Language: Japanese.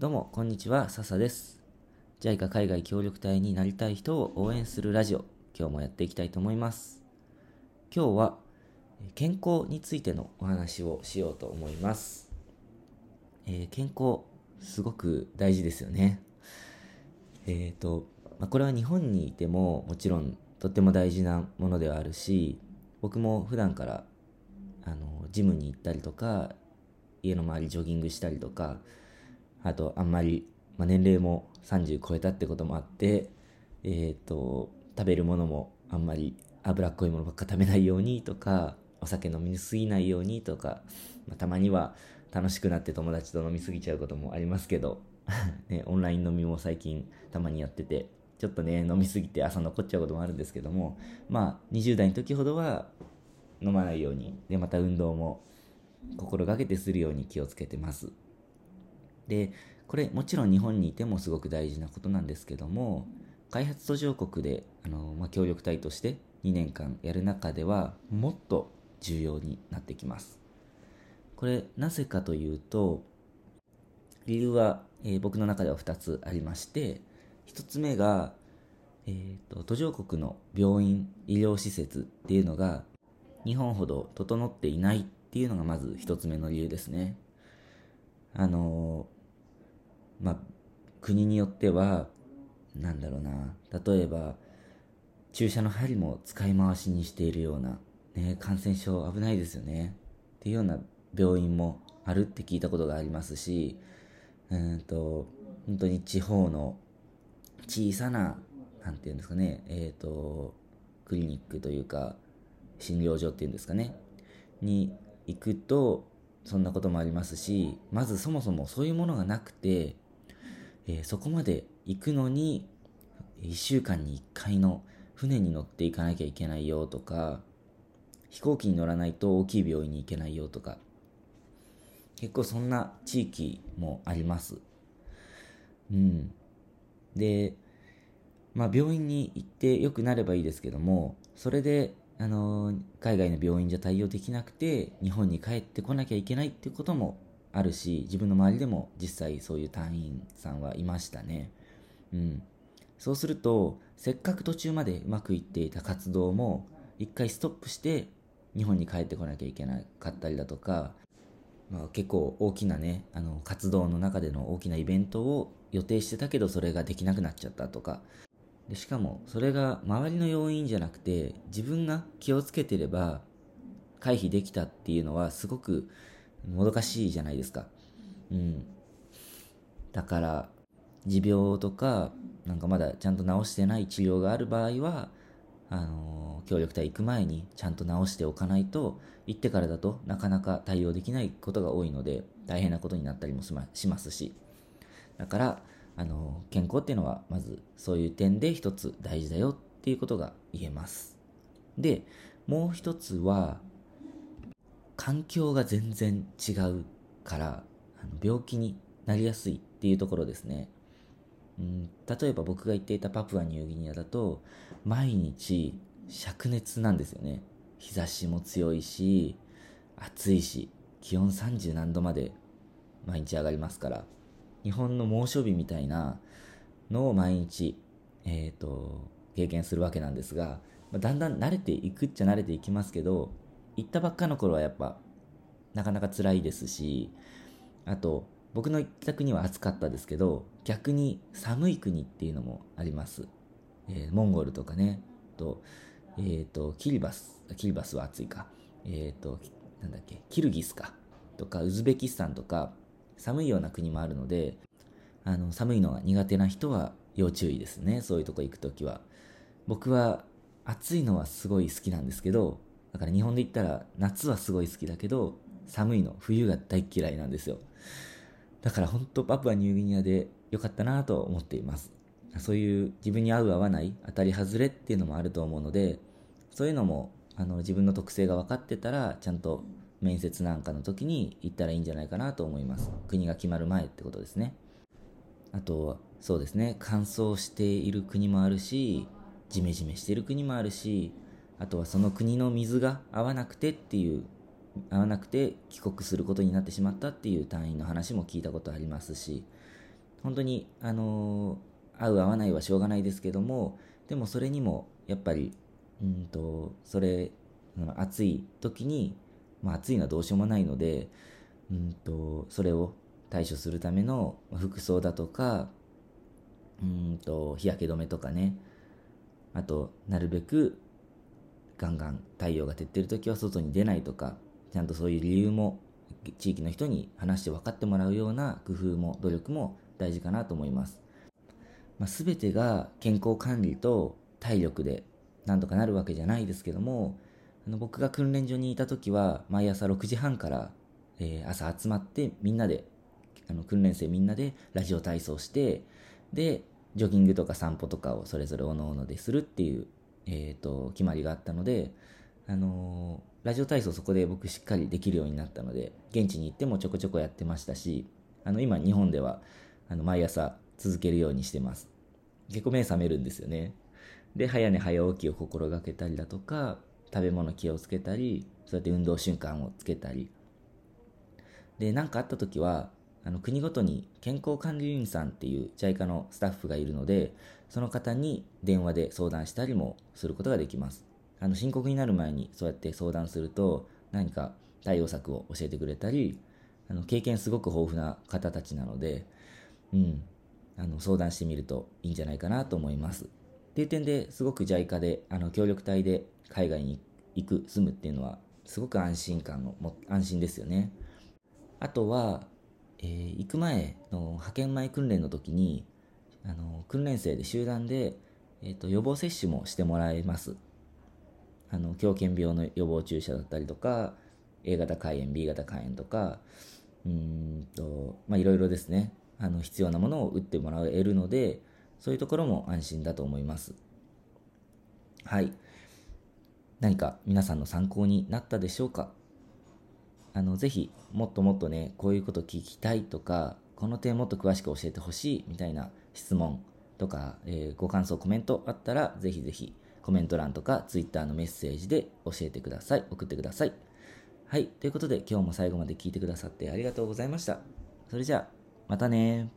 どうも、こんにちは、笹です。JICA 海外協力隊になりたい人を応援するラジオ、今日もやっていきたいと思います。今日は、健康についてのお話をしようと思います。えー健康、すごく大事ですよね。えっ、と、まあ、これは日本にいてももちろんとっても大事なものではあるし、僕も普段からあのジムに行ったりとか、家の周りジョギングしたりとか、あとあんまり、まあ、年齢も30超えたってこともあって、えっ、と、食べるものもあんまり脂っこいものばっか食べないようにとか、お酒飲みすぎないようにとか、まあ、たまには楽しくなって友達と飲みすぎちゃうこともありますけど、ね、オンライン飲みも最近たまにやってて、ちょっとね、飲みすぎて朝残っちゃうこともあるんですけども、まあ、20代の時ほどは飲まないように、で、また運動も心がけてするように気をつけてます。で、これもちろん日本にいてもすごく大事なことなんですけども、開発途上国であの、まあ、協力隊として2年間やる中ではもっと重要になってきます。これなぜかというと、理由は、えー僕の中では2つありまして、1つ目が、えーと途上国の病院、医療施設っていうのが日本ほど整っていないっていうのがまず1つ目の理由ですね。あのーまあ、国によっては、なんだろうな、例えば、注射の針も使い回しにしているような、ね、感染症危ないですよね。っていうような病院もあるって聞いたことがありますし、うんと、本当に地方の小さな、なんていうんですかね、えっ、と、クリニックというか、診療所っていうんですかね、に行くと、そんなこともありますし、まずそもそもそういうものがなくて、えーそこまで行くのに、1週間に1回の船に乗っていかなきゃいけないよとか、飛行機に乗らないと大きい病院に行けないよとか、結構そんな地域もあります。うん。で、まあ病院に行って良くなればいいですけども、それで、あの海外の病院じゃ対応できなくて、日本に帰ってこなきゃいけないっていうこともあるし、自分の周りでも実際そういう隊員さんはいましたね。うん。そうすると、せっかく途中までうまくいっていた活動も、一回ストップして、日本に帰ってこなきゃいけなかったりだとか、まあ、結構大きなね、あの、活動の中での大きなイベントを予定してたけど、それができなくなっちゃったとか。でしかも、それが周りの要因じゃなくて、自分が気をつけてれば、回避できたっていうのは、すごくもどかしいじゃないですか。うん。だから、持病とか、なんかまだちゃんと治してない治療がある場合は、あの協力隊行く前にちゃんと治しておかないと、行ってからだとなかなか対応できないことが多いので、大変なことになったりもしますし。だから、あの健康っていうのは、まずそういう点で一つ大事だよっていうことが言えます。で、もう一つは、環境が全然違うから、あの病気になりやすいっていうところですね。うん、例えば僕が言っていたパプアニューギニアだと毎日灼熱なんですよね日差しも強いし暑いし気温30何度まで毎日上がりますから日本の猛暑日みたいなのを毎日、えー、と経験するわけなんですが、まだんだん慣れていくっちゃ慣れていきますけど行ったばっかの頃はやっぱなかなか辛いですしあと僕の行った国は暑かったですけど逆に寒い国っていうのもあります、えーモンゴルとかねと,、えー、とキリバスキリバスは暑いか。えっ、となんだっけキルギスか。とかウズベキスタンとか寒いような国もあるのであの寒いのが苦手な人は要注意ですね。そういうとこ行くときは。僕は暑いのはすごい好きなんですけどだから日本で言ったら夏はすごい好きだけど寒いの冬が大嫌いなんですよだから本当パプアニューギニアで良かったなと思っています。そういう自分に合う合わない当たり外れっていうのもあると思うので、そういうのもあの自分の特性が分かってたら、ちゃんと面接なんかの時に行ったらいいんじゃないかなと思います。国が決まる前ってことですね。あと、そうですね、乾燥している国もあるし、ジメジメしている国もあるし、あとはその国の水が合わなくてっていう合わなくて帰国することになってしまったっていう隊員の話も聞いたことありますし本当に、あのー、合う合わないはしょうがないですけども、でもそれにも、やっぱり、うんと、それ、暑い時に、まあ暑いのはどうしようもないので、うんと、それを対処するための服装だとか、うんと、日焼け止めとかね、あと、なるべく、ガンガン太陽が照ってる時は外に出ないとか、ちゃんとそういう理由も地域の人に話して分かってもらうような工夫も努力も大事かなと思います。まあ、全てが健康管理と体力でなんとかなるわけじゃないですけども、あの僕が訓練所にいた時は毎朝6時半から、えー、朝集まってみんなで、あの訓練生みんなでラジオ体操して、で、ジョギングとか散歩とかをそれぞれおのおのでするっていう、えーと、決まりがあったので、あのー、ラジオ体操そこで僕しっかりできるようになったので、現地に行ってもちょこちょこやってましたし、あの今日本ではあの毎朝続けるようにしてます。結構目覚めるんですよね。で、早寝早起きを心がけたりだとか、食べ物気をつけたり、そうやって運動習慣をつけたり。で、何かあった時は、あの国ごとに健康管理員さんっていう JICA のスタッフがいるので、その方に電話で相談したりもすることができます。あの深刻になる前にそうやって相談すると何か対応策を教えてくれたり、あの経験すごく豊富な方たちなので、うん、あの相談してみるといいんじゃないかなと思います。っていう点ですごく JICA であの協力隊で海外に行く住むっていうのはすごく安心感のも安心ですよねあとは、えー、行く前の派遣前訓練の時にあの訓練生で集団で、えーと、予防接種もしてもらえますあの狂犬病の予防注射だったりとか A 型肝炎 B 型肝炎とかうんとまあいろいろですねあの必要なものを打ってもらえるのでそういうところも安心だと思います。はい。何か皆さんの参考になったでしょうか？あの、ぜひ、もっともっとね、こういうこと聞きたいとか、この点もっと詳しく教えてほしいみたいな質問とか、えー、ご感想、コメントあったら、ぜひぜひコメント欄とか Twitter のメッセージで教えてください。送ってください。はい。ということで、今日も最後まで聞いてくださってありがとうございました。それじゃあ、またね